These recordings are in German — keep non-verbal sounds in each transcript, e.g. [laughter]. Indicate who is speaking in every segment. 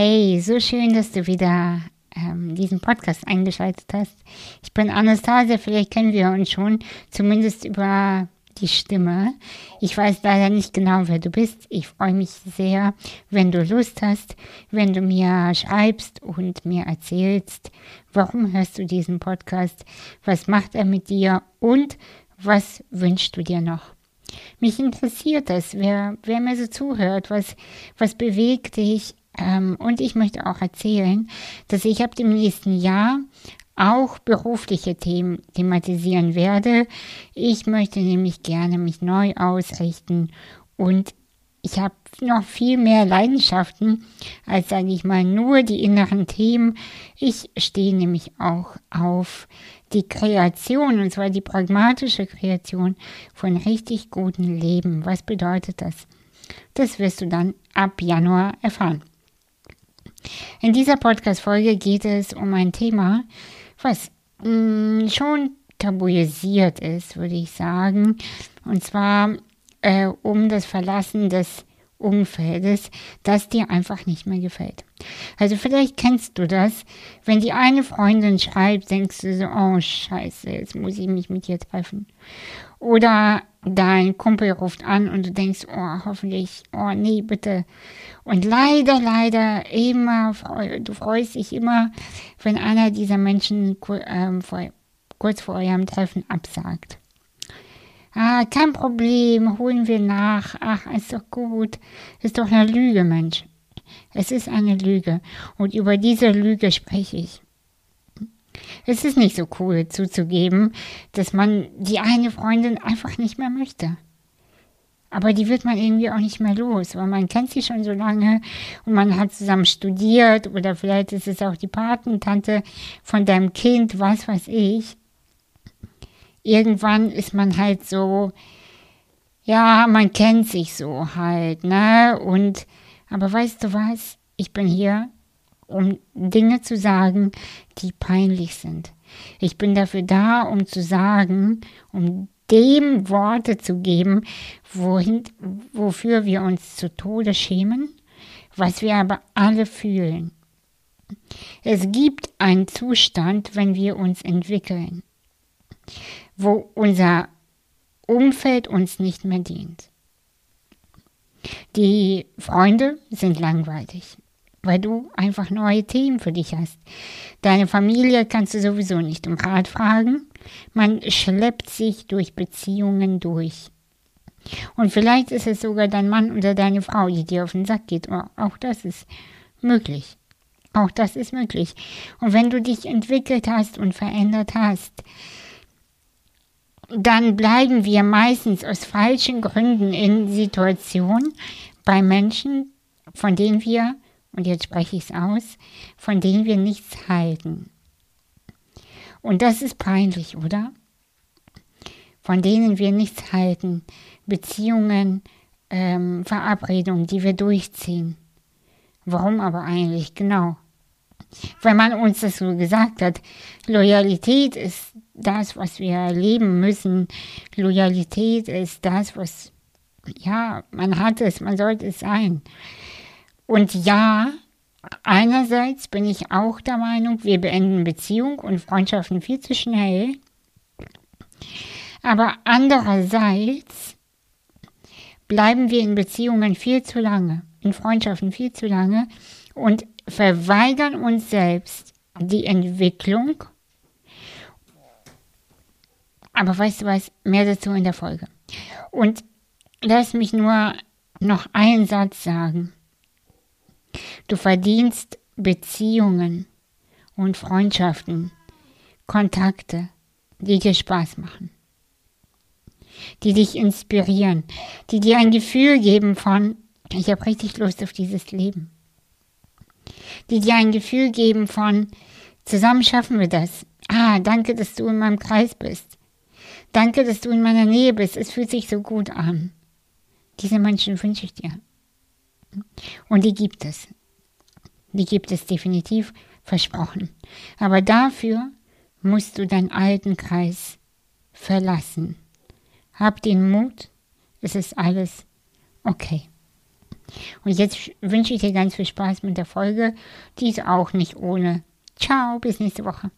Speaker 1: Hey, so schön, dass du wieder ähm, diesen Podcast eingeschaltet hast. Ich bin Anastasia, vielleicht kennen wir uns schon, zumindest über die Stimme. Ich weiß leider nicht genau, wer du bist. Ich freue mich sehr, wenn du Lust hast, wenn du mir schreibst und mir erzählst, warum hörst du diesen Podcast, was macht er mit dir und was wünschst du dir noch. Mich interessiert das, wer, wer mir so zuhört, was, was bewegt dich. Ähm, und ich möchte auch erzählen, dass ich ab dem nächsten Jahr auch berufliche Themen thematisieren werde. Ich möchte nämlich gerne mich neu ausrichten und ich habe noch viel mehr Leidenschaften als, sage ich mal, nur die inneren Themen. Ich stehe nämlich auch auf die Kreation, und zwar die pragmatische Kreation von richtig guten Leben. Was bedeutet das? Das wirst du dann ab Januar erfahren. In dieser Podcast-Folge geht es um ein Thema, was mh, mm, schon tabuisiert ist, würde ich sagen. Und zwar äh, um das Verlassen des Umfeldes, das dir einfach nicht mehr gefällt. Also vielleicht kennst du das, wenn die eine Freundin schreibt, denkst du so, oh scheiße, jetzt muss ich mich mit ihr treffen. Oder dein Kumpel ruft an und du denkst, oh hoffentlich, oh nee, bitte. Und leider, leider immer, du freust dich immer, wenn einer dieser Menschen ähm, kurz vor eurem Treffen absagt. Ah, kein Problem, holen wir nach. Ach, ist doch gut. Ist doch eine Lüge, Mensch. Es ist eine Lüge. Und über diese Lüge spreche ich. Es ist nicht so cool zuzugeben, dass man die eine Freundin einfach nicht mehr möchte. Aber die wird man irgendwie auch nicht mehr los, weil man kennt sie schon so lange und man hat zusammen studiert oder vielleicht ist es auch die Patentante von deinem Kind, was weiß ich irgendwann ist man halt so, ja, man kennt sich so halt, ne? Und, aber weißt du was? Ich bin hier, um Dinge zu sagen, die peinlich sind. Ich bin dafür da, um zu sagen, um dem Worte zu geben, wohin, wofür wir uns zu Tode schämen, was wir aber alle fühlen. Es gibt einen Zustand, wenn wir uns entwickeln wo unser Umfeld uns nicht mehr dient. Die Freunde sind langweilig, weil du einfach neue Themen für dich hast. Deine Familie kannst du sowieso nicht um Rat fragen. Man schleppt sich durch Beziehungen durch. Und vielleicht ist es sogar dein Mann oder deine Frau, die dir auf den Sack geht. Auch das ist möglich. Auch das ist möglich. Und wenn du dich entwickelt hast und verändert hast, dann bleiben wir meistens aus falschen Gründen in Situationen bei Menschen, von denen wir, und jetzt spreche ich es aus, von denen wir nichts halten. Und das ist peinlich, oder? Von denen wir nichts halten. Beziehungen, ähm, Verabredungen, die wir durchziehen. Warum aber eigentlich? Genau. Weil man uns das so gesagt hat. Loyalität ist das, was wir erleben müssen. Loyalität ist das, was, ja, man hat es, man sollte es sein. Und ja, einerseits bin ich auch der Meinung, wir beenden Beziehungen und Freundschaften viel zu schnell. Aber andererseits bleiben wir in Beziehungen viel zu lange, in Freundschaften viel zu lange und verweigern uns selbst die Entwicklung aber weißt du was, mehr dazu in der Folge. Und lass mich nur noch einen Satz sagen. Du verdienst Beziehungen und Freundschaften, Kontakte, die dir Spaß machen, die dich inspirieren, die dir ein Gefühl geben von, ich habe richtig Lust auf dieses Leben, die dir ein Gefühl geben von, zusammen schaffen wir das. Ah, danke, dass du in meinem Kreis bist. Danke, dass du in meiner Nähe bist. Es fühlt sich so gut an. Diese Menschen wünsche ich dir. Und die gibt es. Die gibt es definitiv versprochen. Aber dafür musst du deinen alten Kreis verlassen. Hab den Mut, es ist alles okay. Und jetzt wünsche ich dir ganz viel Spaß mit der Folge. Die ist auch nicht ohne. Ciao, bis nächste Woche.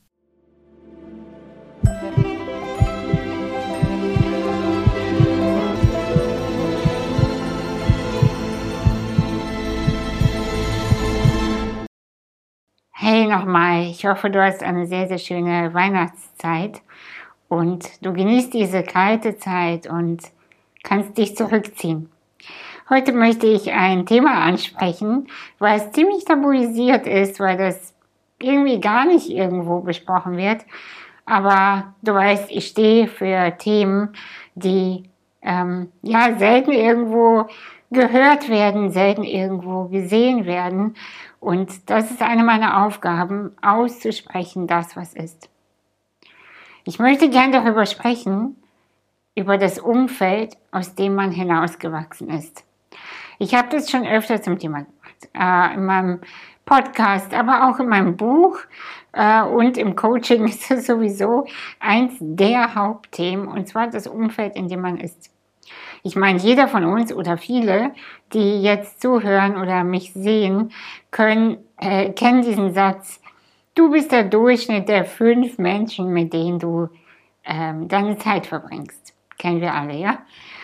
Speaker 1: Hey nochmal, ich hoffe, du hast eine sehr, sehr schöne Weihnachtszeit und du genießt diese kalte Zeit und kannst dich zurückziehen. Heute möchte ich ein Thema ansprechen, was ziemlich tabuisiert ist, weil das irgendwie gar nicht irgendwo besprochen wird. Aber du weißt, ich stehe für Themen, die ähm, ja selten irgendwo gehört werden, selten irgendwo gesehen werden. Und das ist eine meiner Aufgaben, auszusprechen, das, was ist. Ich möchte gern darüber sprechen, über das Umfeld, aus dem man hinausgewachsen ist. Ich habe das schon öfter zum Thema gemacht, äh, in meinem Podcast, aber auch in meinem Buch und im Coaching [laughs] ist es sowieso eins der Hauptthemen, und zwar das Umfeld, in dem man ist. Ich meine, jeder von uns oder viele, die jetzt zuhören oder mich sehen, können, äh, kennen diesen Satz. Du bist der Durchschnitt der fünf Menschen, mit denen du ähm, deine Zeit verbringst. Kennen wir alle, ja?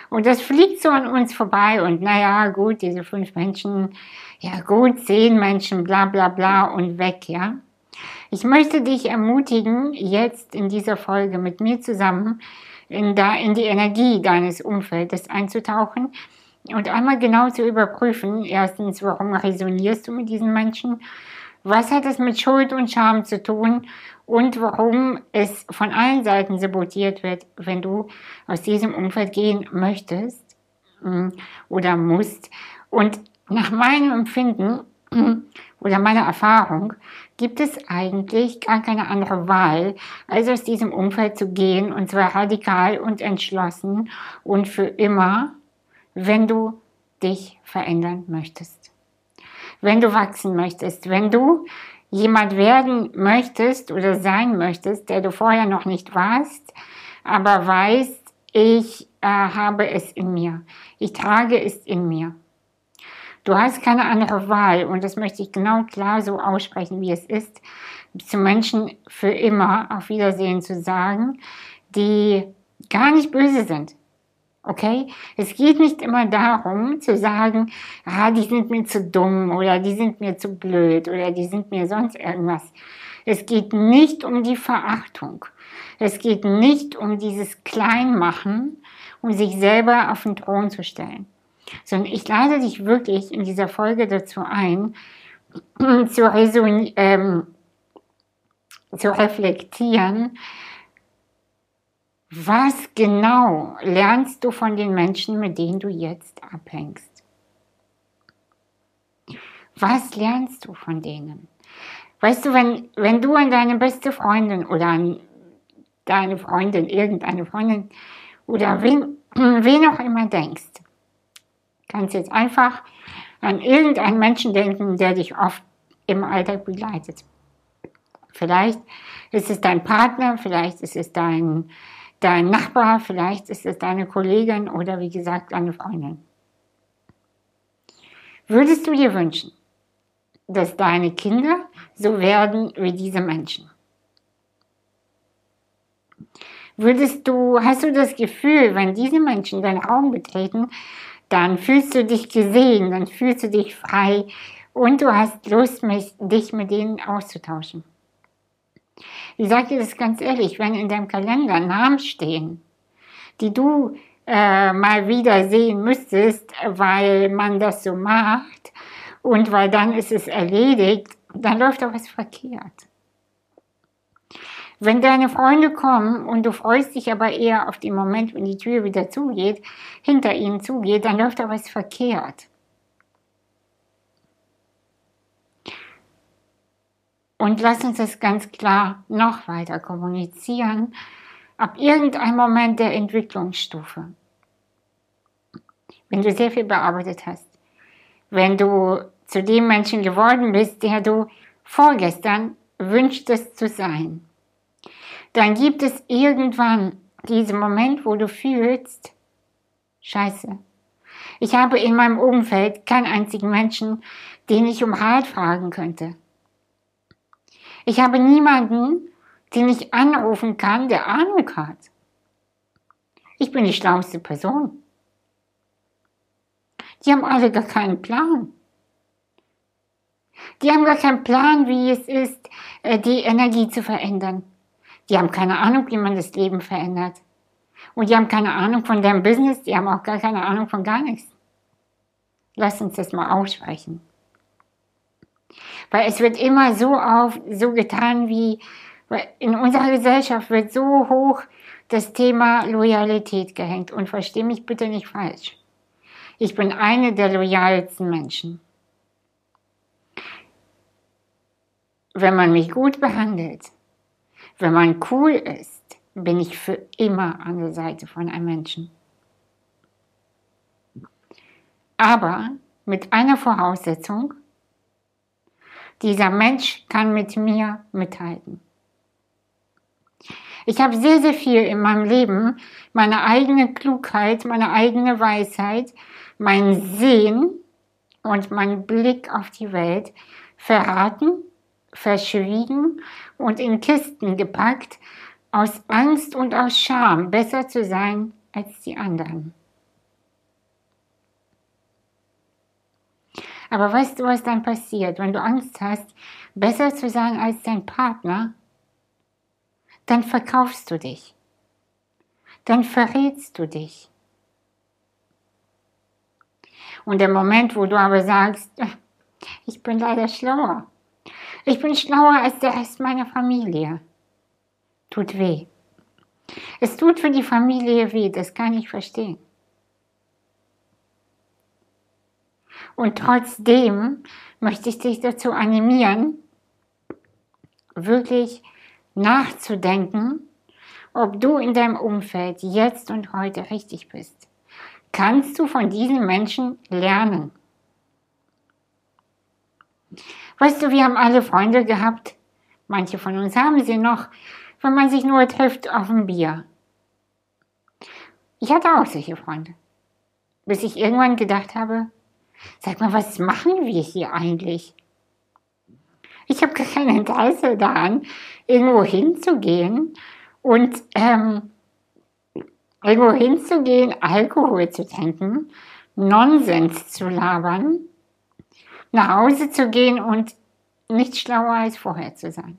Speaker 1: Und das fliegt so an uns vorbei und naja, gut, diese fünf Menschen, ja gut, zehn Menschen, bla bla bla und weg, ja? Ich möchte dich ermutigen, jetzt in dieser Folge mit mir zusammen in, da, in die Energie deines Umfeldes einzutauchen und einmal genau zu überprüfen, erstens, warum resonierst du mit diesen Menschen? Was hat es mit Schuld und Scham zu tun? Und warum es von allen Seiten sabotiert wird, wenn du aus diesem Umfeld gehen möchtest hm, oder musst. Und nach meinem Empfinden oder meiner Erfahrung gibt es eigentlich gar keine andere Wahl, als aus diesem Umfeld zu gehen, und zwar radikal und entschlossen und für immer, wenn du dich verändern möchtest. Wenn du wachsen möchtest, wenn du jemand werden möchtest oder sein möchtest, der du vorher noch nicht warst, aber weißt, ich äh, habe es in mir, ich trage es in mir. Du hast keine andere Wahl und das möchte ich genau klar so aussprechen, wie es ist, zu Menschen für immer auf Wiedersehen zu sagen, die gar nicht böse sind. Okay? Es geht nicht immer darum zu sagen, ah, die sind mir zu dumm oder die sind mir zu blöd oder die sind mir sonst irgendwas. Es geht nicht um die Verachtung. Es geht nicht um dieses Kleinmachen, um sich selber auf den Thron zu stellen sondern ich lade dich wirklich in dieser Folge dazu ein, [clears throat] zu, ähm, zu reflektieren, was genau lernst du von den Menschen, mit denen du jetzt abhängst? Was lernst du von denen? Weißt du, wenn, wenn du an deine beste Freundin oder an deine Freundin, irgendeine Freundin oder wen, [clears throat] wen auch immer denkst, kannst jetzt einfach an irgendeinen Menschen denken, der dich oft im Alltag begleitet. Vielleicht ist es dein Partner, vielleicht ist es dein, dein Nachbar, vielleicht ist es deine Kollegin oder wie gesagt deine Freundin. Würdest du dir wünschen, dass deine Kinder so werden wie diese Menschen? Würdest du, hast du das Gefühl, wenn diese Menschen deinen Raum betreten, dann fühlst du dich gesehen, dann fühlst du dich frei und du hast Lust, dich mit denen auszutauschen. Ich sage dir das ganz ehrlich, wenn in deinem Kalender Namen stehen, die du äh, mal wieder sehen müsstest, weil man das so macht und weil dann ist es erledigt, dann läuft doch was verkehrt. Wenn deine Freunde kommen und du freust dich aber eher auf den Moment, wenn die Tür wieder zugeht, hinter ihnen zugeht, dann läuft da was verkehrt. Und lass uns das ganz klar noch weiter kommunizieren. Ab irgendeinem Moment der Entwicklungsstufe, wenn du sehr viel bearbeitet hast, wenn du zu dem Menschen geworden bist, der du vorgestern wünschtest zu sein, dann gibt es irgendwann diesen Moment, wo du fühlst, scheiße, Ich habe in meinem Umfeld keinen einzigen Menschen, den ich um Rat fragen könnte. Ich habe niemanden, den ich anrufen kann, der Ahnung hat. Ich bin die schlauste Person. Die haben alle gar keinen Plan. Die haben gar keinen Plan, wie es ist, äh, die Energie zu verändern. Die haben keine Ahnung, wie man das Leben verändert. Und die haben keine Ahnung von deren Business, die haben auch gar keine Ahnung von gar nichts. Lass uns das mal aussprechen. Weil es wird immer so auf, so getan wie, in unserer Gesellschaft wird so hoch das Thema Loyalität gehängt. Und versteh mich bitte nicht falsch. Ich bin eine der loyalsten Menschen. Wenn man mich gut behandelt, wenn man cool ist, bin ich für immer an der Seite von einem Menschen. Aber mit einer Voraussetzung, dieser Mensch kann mit mir mithalten. Ich habe sehr, sehr viel in meinem Leben, meine eigene Klugheit, meine eigene Weisheit, mein Sehen und mein Blick auf die Welt verraten, verschwiegen und in Kisten gepackt, aus Angst und aus Scham besser zu sein als die anderen. Aber weißt du, was dann passiert, wenn du Angst hast, besser zu sein als dein Partner? Dann verkaufst du dich. Dann verrätst du dich. Und der Moment, wo du aber sagst, ich bin leider schlauer. Ich bin schlauer als der Rest meiner Familie. Tut weh. Es tut für die Familie weh, das kann ich verstehen. Und trotzdem möchte ich dich dazu animieren, wirklich nachzudenken, ob du in deinem Umfeld jetzt und heute richtig bist. Kannst du von diesen Menschen lernen? Weißt du, wir haben alle Freunde gehabt. Manche von uns haben sie noch, wenn man sich nur trifft auf ein Bier. Ich hatte auch solche Freunde. Bis ich irgendwann gedacht habe, Sag mal, was machen wir hier eigentlich? Ich habe kein Interesse daran, irgendwo hinzugehen und ähm, irgendwo hinzugehen, Alkohol zu trinken, Nonsens zu labern, nach Hause zu gehen und nicht schlauer als vorher zu sein.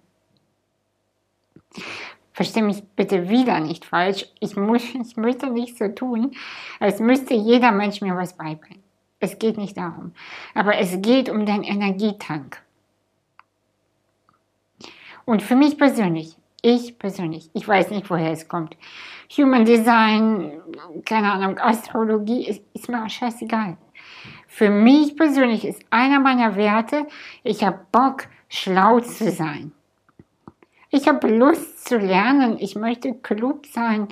Speaker 1: Versteh mich bitte wieder nicht falsch. Ich, muss, [laughs] ich möchte nicht so tun, als müsste jeder Mensch mir was beibringen. Es geht nicht darum. Aber es geht um deinen Energietank. Und für mich persönlich, ich persönlich, ich weiß nicht, woher es kommt. Human Design, keine Ahnung, Astrologie, ist, ist mir auch scheißegal. Für mich persönlich ist einer meiner Werte, ich habe Bock, schlau zu sein. Ich habe Lust zu lernen. Ich möchte klug sein.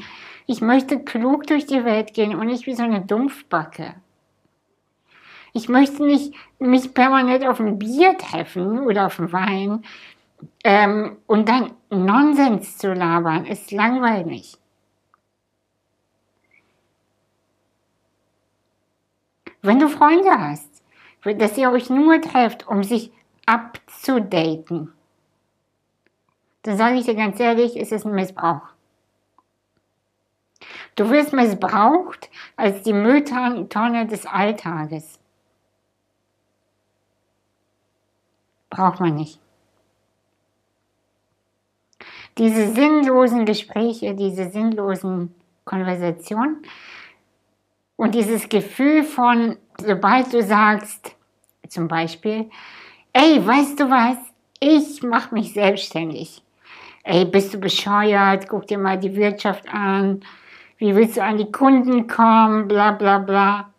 Speaker 1: Ich möchte klug durch die Welt gehen und nicht wie so eine Dumpfbacke. Ich möchte nicht mich permanent auf ein Bier treffen oder auf einen Wein ähm, und dann Nonsens zu labern, ist langweilig. Wenn du Freunde hast, dass ihr euch nur trefft, um sich abzudaten, dann sage ich dir ganz ehrlich, ist es ein Missbrauch. Du wirst missbraucht als die Mülltonne des Alltages. braucht man nicht. Diese sinnlosen Gespräche, diese sinnlosen Konversationen und dieses Gefühl von, sobald du sagst, zum Beispiel, ey, weißt du was, ich mache mich selbstständig. Ey, bist du bescheuert? Guck dir mal die Wirtschaft an. Wie willst du an die Kunden kommen? Bla bla bla.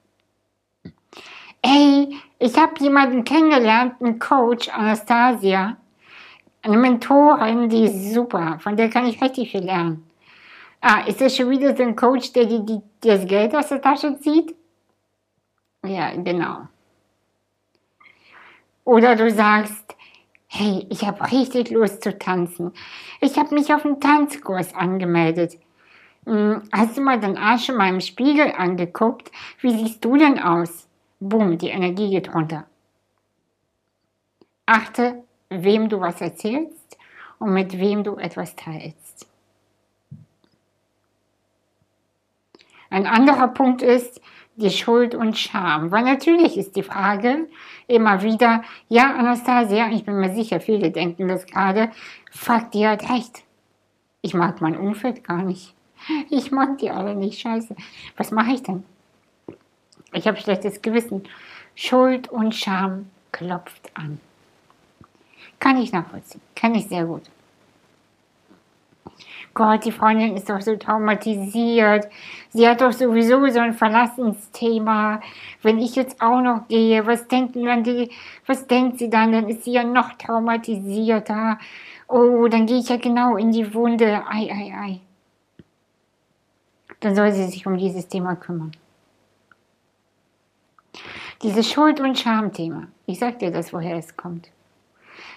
Speaker 1: Ey, ich habe jemanden kennengelernt, einen Coach, Anastasia, eine Mentorin, die ist super, von der kann ich richtig viel lernen. Ah, ist das schon wieder so ein Coach, der dir die, das Geld aus der Tasche zieht? Ja, genau. Oder du sagst, hey, ich habe richtig Lust zu tanzen. Ich habe mich auf einen Tanzkurs angemeldet. Hm, hast du mal den Arsch in meinem Spiegel angeguckt? Wie siehst du denn aus? Boom, die Energie geht runter. Achte, wem du was erzählst und mit wem du etwas teilst. Ein anderer Punkt ist die Schuld und Scham. Weil natürlich ist die Frage immer wieder, ja, Anastasia, ich bin mir sicher, viele denken das gerade, fuck, die hat recht. Ich mag mein Umfeld gar nicht. Ich mag die alle nicht, scheiße. Was mache ich denn? Ich habe schlechtes Gewissen. Schuld und Scham klopft an. Kann ich nachvollziehen. Kann ich sehr gut. Gott, die Freundin ist doch so traumatisiert. Sie hat doch sowieso so ein Verlassensthema. Wenn ich jetzt auch noch gehe, was denken dann die, was denkt sie dann? Dann ist sie ja noch traumatisierter. Oh, dann gehe ich ja genau in die Wunde. Ei, ei, ei. Dann soll sie sich um dieses Thema kümmern. Dieses Schuld- und Schamthema. Ich sag dir das, woher es kommt.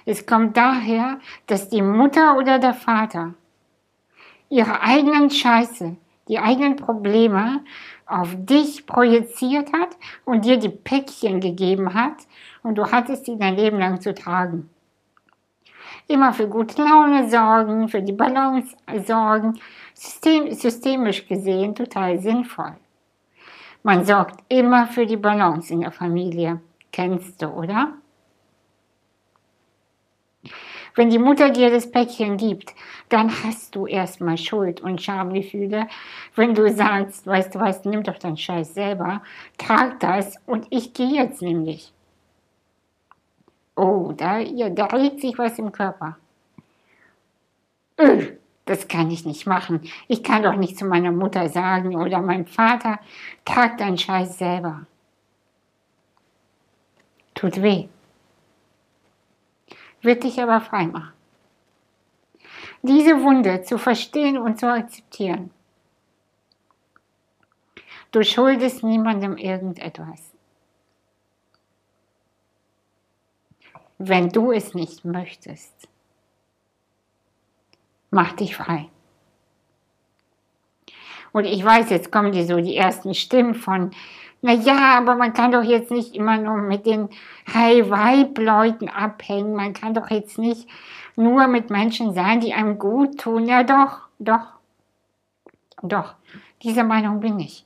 Speaker 1: Es kommt daher, dass die Mutter oder der Vater ihre eigenen Scheiße, die eigenen Probleme auf dich projiziert hat und dir die Päckchen gegeben hat und du hattest sie dein Leben lang zu tragen. Immer für gute Laune sorgen, für die Balance sorgen, System, systemisch gesehen total sinnvoll. Man sorgt immer für die Balance in der Familie. Kennst du, oder? Wenn die Mutter dir das Päckchen gibt, dann hast du erstmal Schuld und Schamgefühle. Wenn du sagst, weißt du was, nimm doch deinen Scheiß selber, trag das und ich gehe jetzt nämlich. Oh, da, ja, da regt sich was im Körper. Öh, das kann ich nicht machen. Ich kann doch nicht zu meiner Mutter sagen oder meinem Vater, trag deinen Scheiß selber. Tut weh wird dich aber frei machen. Diese Wunde zu verstehen und zu akzeptieren. Du schuldest niemandem irgendetwas. Wenn du es nicht möchtest, mach dich frei. Und ich weiß, jetzt kommen die so die ersten Stimmen von, na ja, aber man kann doch jetzt nicht immer nur mit den High-Vibe-Leuten abhängen. Man kann doch jetzt nicht nur mit Menschen sein, die einem gut tun. Ja, doch, doch, doch. Dieser Meinung bin ich.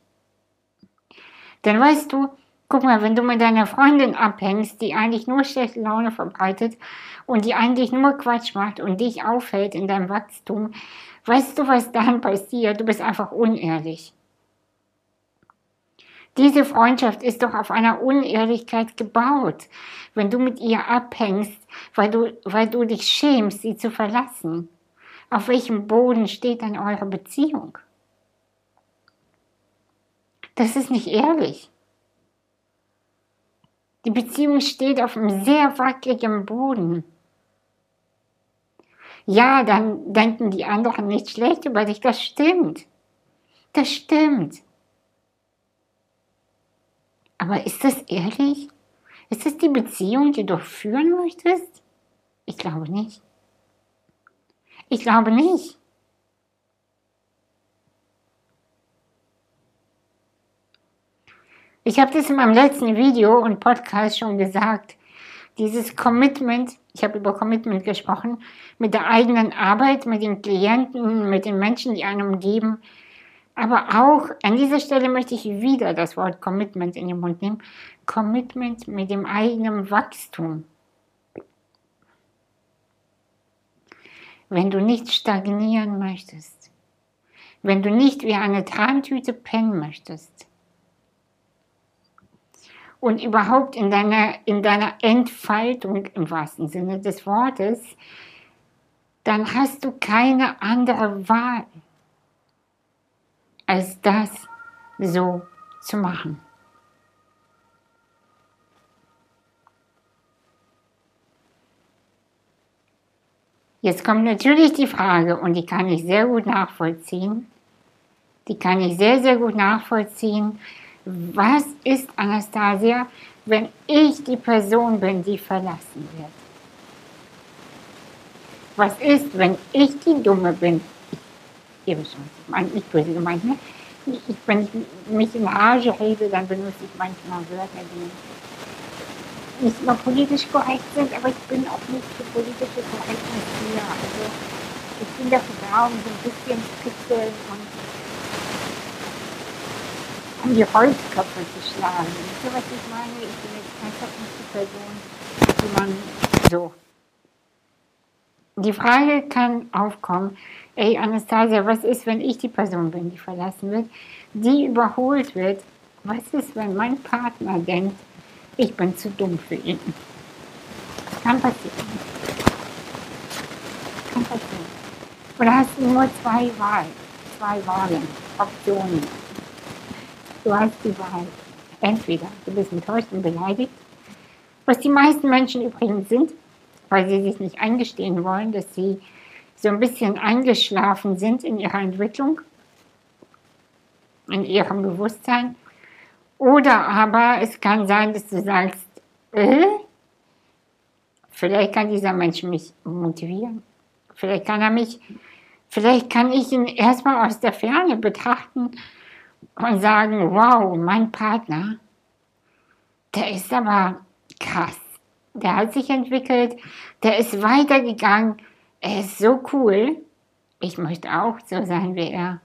Speaker 1: Denn weißt du, guck mal, wenn du mit deiner Freundin abhängst, die eigentlich nur schlechte Laune verbreitet und die eigentlich nur Quatsch macht und dich aufhält in deinem Wachstum, weißt du, was dann passiert? Du bist einfach unehrlich. Diese Freundschaft ist doch auf einer Unehrlichkeit gebaut, wenn du mit ihr abhängst, weil du, weil du dich schämst, sie zu verlassen. Auf welchem Boden steht dann eure Beziehung? Das ist nicht ehrlich. Die Beziehung steht auf einem sehr wackeligen Boden. Ja, dann denken die anderen nicht schlecht über dich. Das stimmt. Das stimmt. Aber ist das ehrlich? Ist das die Beziehung, die du führen möchtest? Ich glaube nicht. Ich glaube nicht. Ich habe das in meinem letzten Video und Podcast schon gesagt. Dieses Commitment, ich habe über Commitment gesprochen, mit der eigenen Arbeit, mit den Klienten, mit den Menschen, die einen umgeben, aber auch an dieser Stelle möchte ich wieder das Wort Commitment in den Mund nehmen. Commitment mit dem eigenen Wachstum. Wenn du nicht stagnieren möchtest, wenn du nicht wie eine Trantüte pennen möchtest und überhaupt in deiner, in deiner Entfaltung im wahrsten Sinne des Wortes, dann hast du keine andere Wahl als das so zu machen. Jetzt kommt natürlich die Frage, und die kann ich sehr gut nachvollziehen, die kann ich sehr, sehr gut nachvollziehen. Was ist Anastasia, wenn ich die Person bin, die verlassen wird? Was ist, wenn ich die Dumme bin, wisst schon, ich meine, nicht böse gemeint, ne? Ich, wenn ich mich in Rage rede, dann benutze ich manchmal Wörter, die nicht immer politisch korrekt sind, aber ich bin auch nicht für politische Korrektheit hier. Also ich bin dafür da, um so ein bisschen zu kitzeln und um die Holzköpfe zu schlagen. Wisst ihr, was ich meine? Ich bin jetzt einfach nicht die Person, die man so. Die Frage kann aufkommen, ey Anastasia, was ist, wenn ich die Person bin, die verlassen wird, die überholt wird? Was ist, wenn mein Partner denkt, ich bin zu dumm für ihn? Das kann passieren. Das kann passieren. Oder hast du nur zwei Wahlen, zwei Wahlen, Optionen? Du hast die Wahl. Entweder du bist enttäuscht und beleidigt, was die meisten Menschen übrigens sind, weil sie sich nicht eingestehen wollen, dass sie so ein bisschen eingeschlafen sind in ihrer Entwicklung, in ihrem Bewusstsein. Oder aber es kann sein, dass du sagst, äh, vielleicht kann dieser Mensch mich motivieren. Vielleicht kann er mich, vielleicht kann ich ihn erstmal aus der Ferne betrachten und sagen, wow, mein Partner, der ist aber krass. Der hat sich entwickelt, der ist weitergegangen, er ist so cool. Ich möchte auch so sein wie er.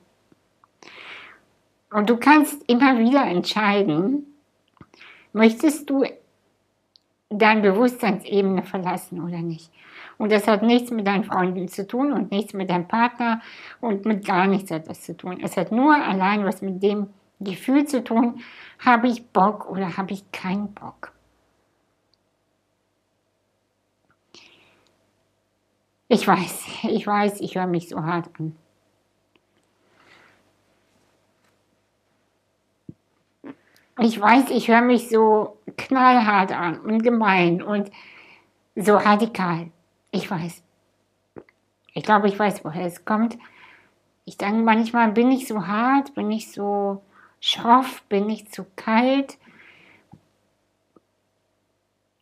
Speaker 1: Und du kannst immer wieder entscheiden, möchtest du deine Bewusstseinsebene verlassen oder nicht. Und das hat nichts mit deinen Freunden zu tun und nichts mit deinem Partner und mit gar nichts etwas zu tun. Es hat nur allein was mit dem Gefühl zu tun, habe ich Bock oder habe ich keinen Bock. Ich weiß, ich weiß, ich höre mich so hart an. Ich weiß, ich höre mich so knallhart an und gemein und so radikal. Ich weiß. Ich glaube, ich weiß, woher es kommt. Ich denke manchmal, bin ich so hart, bin ich so schroff, bin ich zu kalt.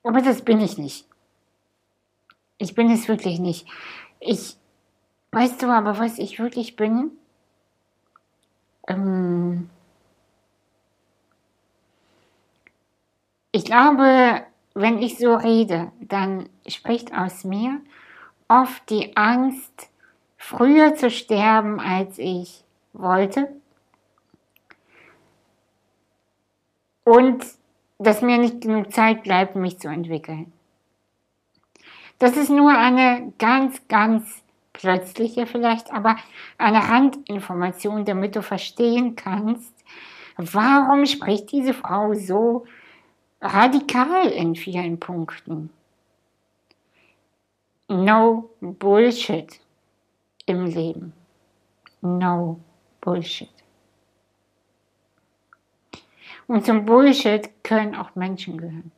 Speaker 1: Aber das bin ich nicht. Ich bin es wirklich nicht. Ich, weißt du aber, was ich wirklich bin? Ähm, ich glaube, wenn ich so rede, dann spricht aus mir oft die Angst, früher zu sterben, als ich wollte. Und dass mir nicht genug Zeit bleibt, mich zu entwickeln. Das ist nur eine ganz, ganz plötzliche vielleicht, aber eine Randinformation, damit du verstehen kannst, warum spricht diese Frau so radikal in vielen Punkten. No Bullshit im Leben. No Bullshit. Und zum Bullshit können auch Menschen gehören.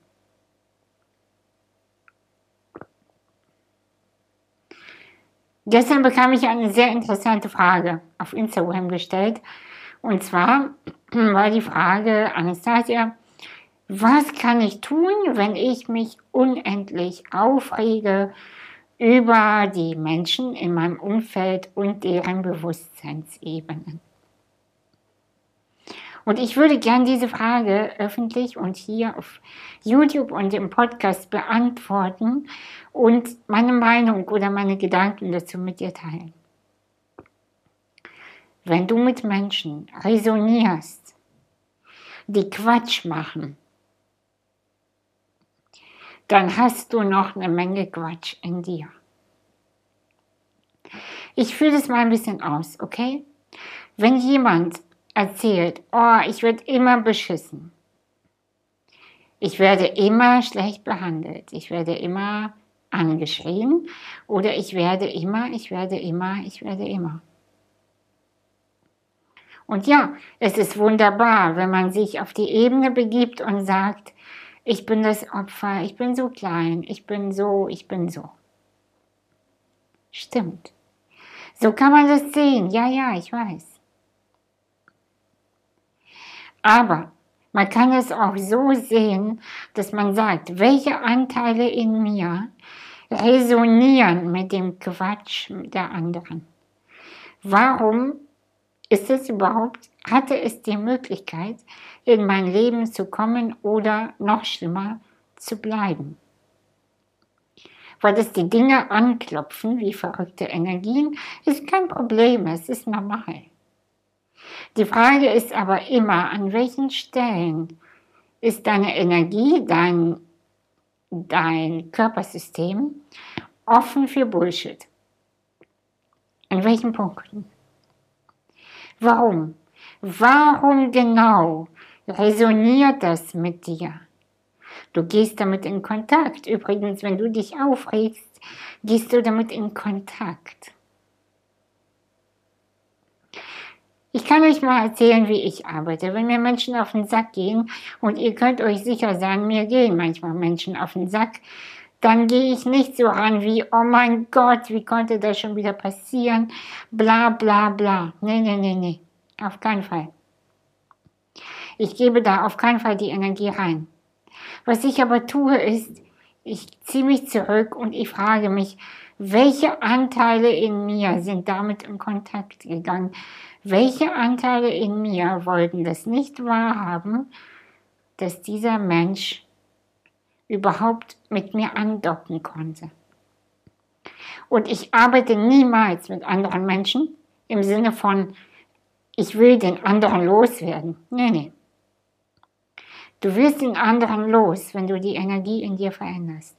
Speaker 1: Gestern bekam ich eine sehr interessante Frage auf Instagram gestellt. Und zwar [clears throat] war die Frage, Anastasia, was kann ich tun, wenn ich mich unendlich aufrege über die Menschen in meinem Umfeld und deren Bewusstseinsebenen? Und ich würde gern diese Frage öffentlich und hier auf YouTube und im Podcast beantworten und meine Meinung oder meine Gedanken dazu mit dir teilen. Wenn du mit Menschen resonierst, die Quatsch machen, dann hast du noch eine Menge Quatsch in dir. Ich fühle es mal ein bisschen aus, okay? Wenn jemand erzählt, oh, ich werde immer beschissen. Ich werde immer schlecht behandelt. Ich werde immer angeschrien. Oder ich werde immer, ich werde immer, ich werde immer. Und ja, es ist wunderbar, wenn man sich auf die Ebene begibt und sagt, ich bin das Opfer, ich bin so klein, ich bin so, ich bin so. Stimmt. So kann man das sehen. Ja, ja, ich weiß. Aber man kann es auch so sehen, dass man sagt, welche Anteile in mir resonieren mit dem Quatsch der anderen. Warum ist es überhaupt, hatte es die Möglichkeit, in mein Leben zu kommen oder noch schlimmer zu bleiben? Weil es die Dinge anklopfen wie verrückte Energien, ist kein Problem, es ist normal. Die Frage ist aber immer, an welchen Stellen ist deine Energie, dein, dein Körpersystem offen für Bullshit? An welchen Punkten? Warum? Warum genau resoniert das mit dir? Du gehst damit in Kontakt. Übrigens, wenn du dich aufregst, gehst du damit in Kontakt. Ich kann euch mal erzählen, wie ich arbeite. Wenn mir Menschen auf den Sack gehen, und ihr könnt euch sicher sein, mir gehen manchmal Menschen auf den Sack, dann gehe ich nicht so ran wie, oh mein Gott, wie konnte das schon wieder passieren, bla bla bla. Nee, nee, nee, nee, auf keinen Fall. Ich gebe da auf keinen Fall die Energie rein. Was ich aber tue, ist, ich ziehe mich zurück und ich frage mich, welche Anteile in mir sind damit in Kontakt gegangen? Welche Anteile in mir wollten das nicht wahrhaben, dass dieser Mensch überhaupt mit mir andocken konnte? Und ich arbeite niemals mit anderen Menschen im Sinne von, ich will den anderen loswerden. Nee, nee. Du wirst den anderen los, wenn du die Energie in dir veränderst.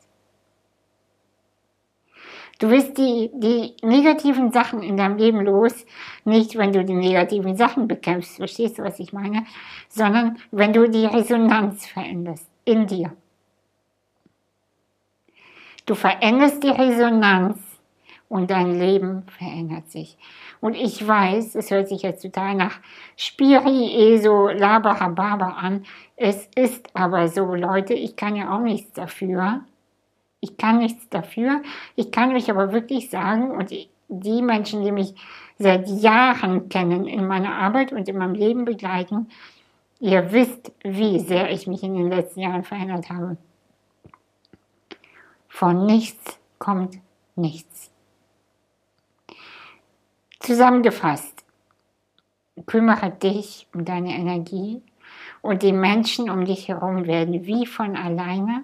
Speaker 1: Du wirst die, die negativen Sachen in deinem Leben los, nicht wenn du die negativen Sachen bekämpfst, verstehst du, was ich meine, sondern wenn du die Resonanz veränderst in dir. Du veränderst die Resonanz und dein Leben verändert sich. Und ich weiß, es hört sich jetzt total nach Spiri, Eso, Labarababa an. Es ist aber so, Leute, ich kann ja auch nichts dafür. Ich kann nichts dafür. Ich kann euch aber wirklich sagen, und die Menschen, die mich seit Jahren kennen in meiner Arbeit und in meinem Leben begleiten, ihr wisst, wie sehr ich mich in den letzten Jahren verändert habe. Von nichts kommt nichts. Zusammengefasst, kümmere dich um deine Energie und die Menschen um dich herum werden wie von alleine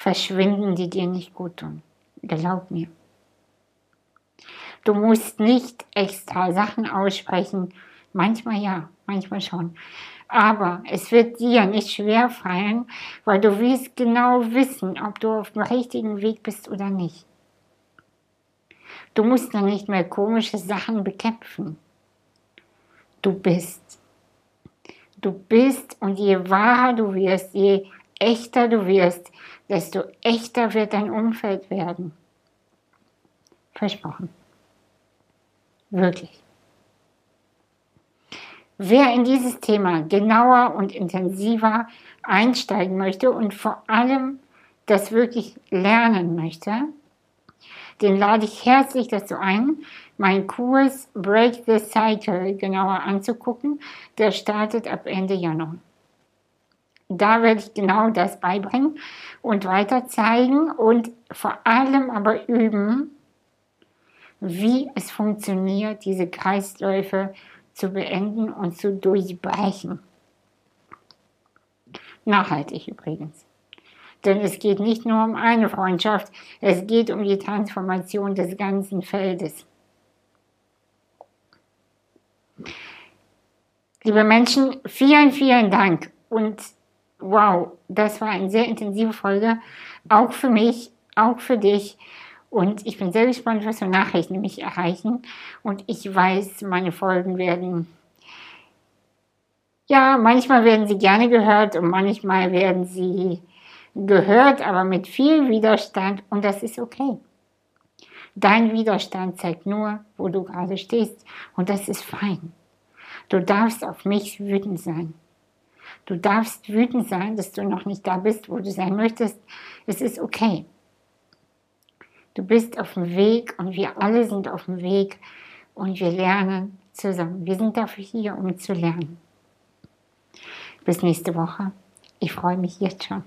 Speaker 1: verschwinden, die dir nicht gut tun. Glaub mir. Du musst nicht extra Sachen aussprechen. Manchmal ja, manchmal schon. Aber es wird dir nicht schwer fallen, weil du wirst genau wissen, ob du auf dem richtigen Weg bist oder nicht. Du musst dann nicht mehr komische Sachen bekämpfen. Du bist. Du bist und je wahrer du wirst, je echter du wirst, desto echter wird dein Umfeld werden. Versprochen. Wirklich. Wer in dieses Thema genauer und intensiver einsteigen möchte und vor allem das wirklich lernen möchte, den lade ich herzlich dazu ein, meinen Kurs Break the Cycle genauer anzugucken. Der startet ab Ende Januar. Da werde ich genau das beibringen und weiter zeigen und vor allem aber üben, wie es funktioniert, diese Kreisläufe zu beenden und zu durchbrechen. Nachhaltig übrigens. Denn es geht nicht nur um eine Freundschaft, es geht um die Transformation des ganzen Feldes. Liebe Menschen, vielen, vielen Dank und wow, das war eine sehr intensive Folge, auch für mich, auch für dich. Und ich bin sehr gespannt, was für Nachrichten mich erreichen. Und ich weiß, meine Folgen werden, ja, manchmal werden sie gerne gehört und manchmal werden sie gehört, aber mit viel Widerstand. Und das ist okay. Dein Widerstand zeigt nur, wo du gerade stehst. Und das ist fein. Du darfst auf mich wütend sein. Du darfst wütend sein, dass du noch nicht da bist, wo du sein möchtest. Es ist okay. Du bist auf dem Weg und wir alle sind auf dem Weg und wir lernen zusammen. Wir sind dafür hier, um zu lernen. Bis nächste Woche. Ich freue mich jetzt schon.